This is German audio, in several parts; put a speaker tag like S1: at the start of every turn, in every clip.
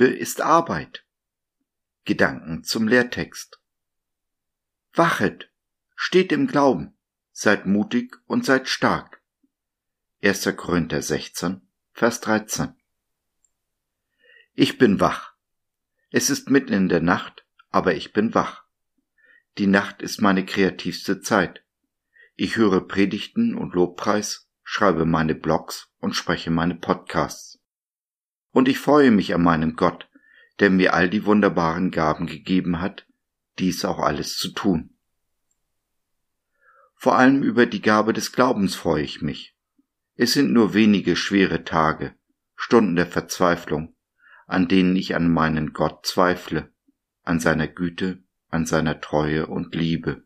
S1: Liebe ist Arbeit. Gedanken zum Lehrtext. Wachet, steht im Glauben, seid mutig und seid stark. 1. Korinther 16, Vers 13. Ich bin wach. Es ist mitten in der Nacht, aber ich bin wach. Die Nacht ist meine kreativste Zeit. Ich höre Predigten und Lobpreis, schreibe meine Blogs und spreche meine Podcasts. Und ich freue mich an meinem Gott, der mir all die wunderbaren Gaben gegeben hat, dies auch alles zu tun. Vor allem über die Gabe des Glaubens freue ich mich. Es sind nur wenige schwere Tage, Stunden der Verzweiflung, an denen ich an meinen Gott zweifle, an seiner Güte, an seiner Treue und Liebe.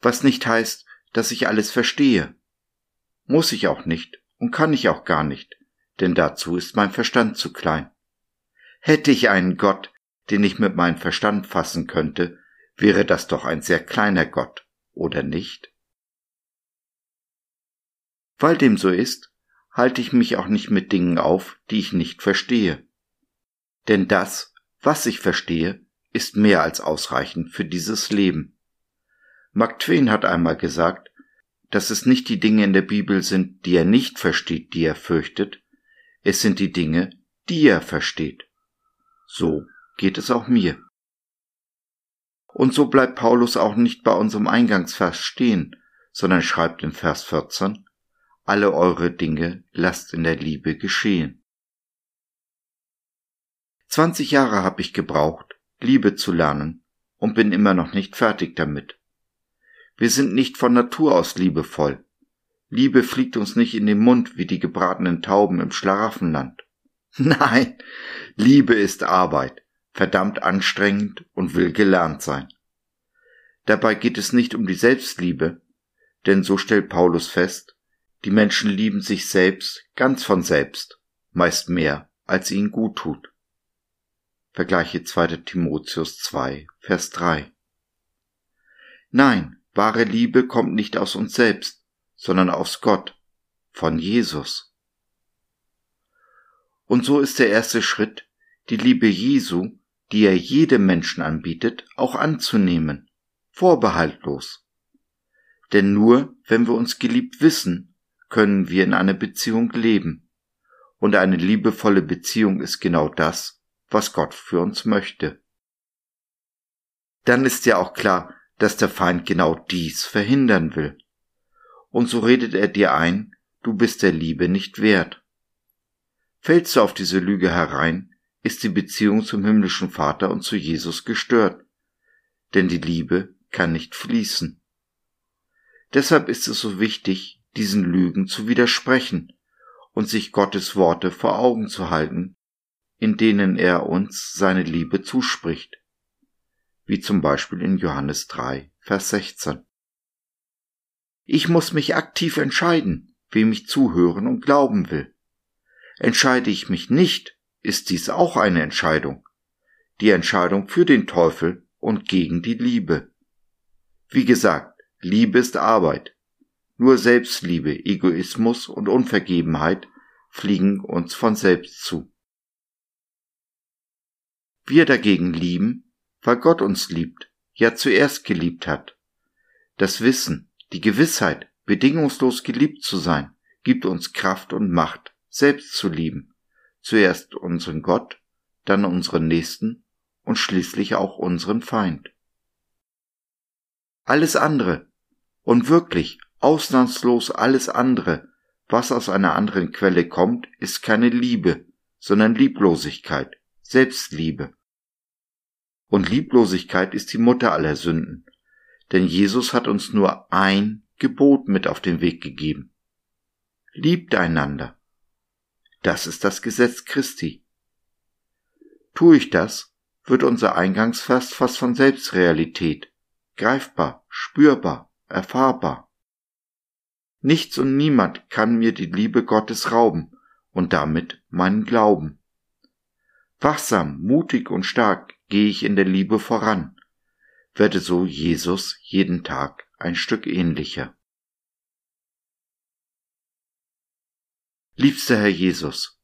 S1: Was nicht heißt, dass ich alles verstehe. Muss ich auch nicht und kann ich auch gar nicht, denn dazu ist mein Verstand zu klein. Hätte ich einen Gott, den ich mit meinem Verstand fassen könnte, wäre das doch ein sehr kleiner Gott, oder nicht? Weil dem so ist, halte ich mich auch nicht mit Dingen auf, die ich nicht verstehe. Denn das, was ich verstehe, ist mehr als ausreichend für dieses Leben. Mark Twain hat einmal gesagt, dass es nicht die Dinge in der Bibel sind, die er nicht versteht, die er fürchtet, es sind die Dinge, die er versteht. So geht es auch mir. Und so bleibt Paulus auch nicht bei unserem Eingangsvers stehen, sondern schreibt in Vers 14, alle eure Dinge lasst in der Liebe geschehen. Zwanzig Jahre habe ich gebraucht, Liebe zu lernen und bin immer noch nicht fertig damit. Wir sind nicht von Natur aus liebevoll. Liebe fliegt uns nicht in den Mund wie die gebratenen Tauben im Schlaraffenland. Nein, Liebe ist Arbeit, verdammt anstrengend und will gelernt sein. Dabei geht es nicht um die Selbstliebe, denn so stellt Paulus fest, die Menschen lieben sich selbst ganz von selbst, meist mehr, als ihnen gut tut. Vergleiche 2. Timotheus 2, Vers 3. Nein, wahre Liebe kommt nicht aus uns selbst, sondern aus Gott, von Jesus. Und so ist der erste Schritt, die Liebe Jesu die er jedem Menschen anbietet, auch anzunehmen, vorbehaltlos. Denn nur wenn wir uns geliebt wissen, können wir in einer Beziehung leben. Und eine liebevolle Beziehung ist genau das, was Gott für uns möchte. Dann ist ja auch klar, dass der Feind genau dies verhindern will. Und so redet er dir ein, du bist der Liebe nicht wert. Fällst du auf diese Lüge herein, ist die Beziehung zum himmlischen Vater und zu Jesus gestört, denn die Liebe kann nicht fließen. Deshalb ist es so wichtig, diesen Lügen zu widersprechen und sich Gottes Worte vor Augen zu halten, in denen er uns seine Liebe zuspricht, wie zum Beispiel in Johannes 3, Vers 16. Ich muss mich aktiv entscheiden, wem ich zuhören und glauben will. Entscheide ich mich nicht, ist dies auch eine Entscheidung. Die Entscheidung für den Teufel und gegen die Liebe. Wie gesagt, Liebe ist Arbeit. Nur Selbstliebe, Egoismus und Unvergebenheit fliegen uns von selbst zu. Wir dagegen lieben, weil Gott uns liebt, ja zuerst geliebt hat. Das Wissen, die Gewissheit, bedingungslos geliebt zu sein, gibt uns Kraft und Macht, selbst zu lieben zuerst unseren Gott, dann unseren Nächsten und schließlich auch unseren Feind. Alles andere und wirklich ausnahmslos alles andere, was aus einer anderen Quelle kommt, ist keine Liebe, sondern Lieblosigkeit, Selbstliebe. Und Lieblosigkeit ist die Mutter aller Sünden, denn Jesus hat uns nur ein Gebot mit auf den Weg gegeben. Liebt einander. Das ist das Gesetz Christi. Tue ich das, wird unser Eingangsvers fast von Selbstrealität, greifbar, spürbar, erfahrbar. Nichts und niemand kann mir die Liebe Gottes rauben und damit meinen Glauben. Wachsam, mutig und stark gehe ich in der Liebe voran, werde so Jesus jeden Tag ein Stück ähnlicher. Liebster Herr Jesus,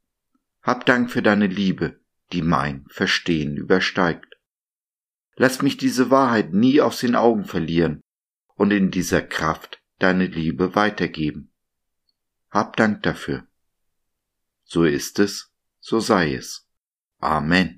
S1: Hab Dank für deine Liebe, die mein Verstehen übersteigt. Lass mich diese Wahrheit nie aus den Augen verlieren und in dieser Kraft deine Liebe weitergeben. Hab Dank dafür. So ist es, so sei es. Amen.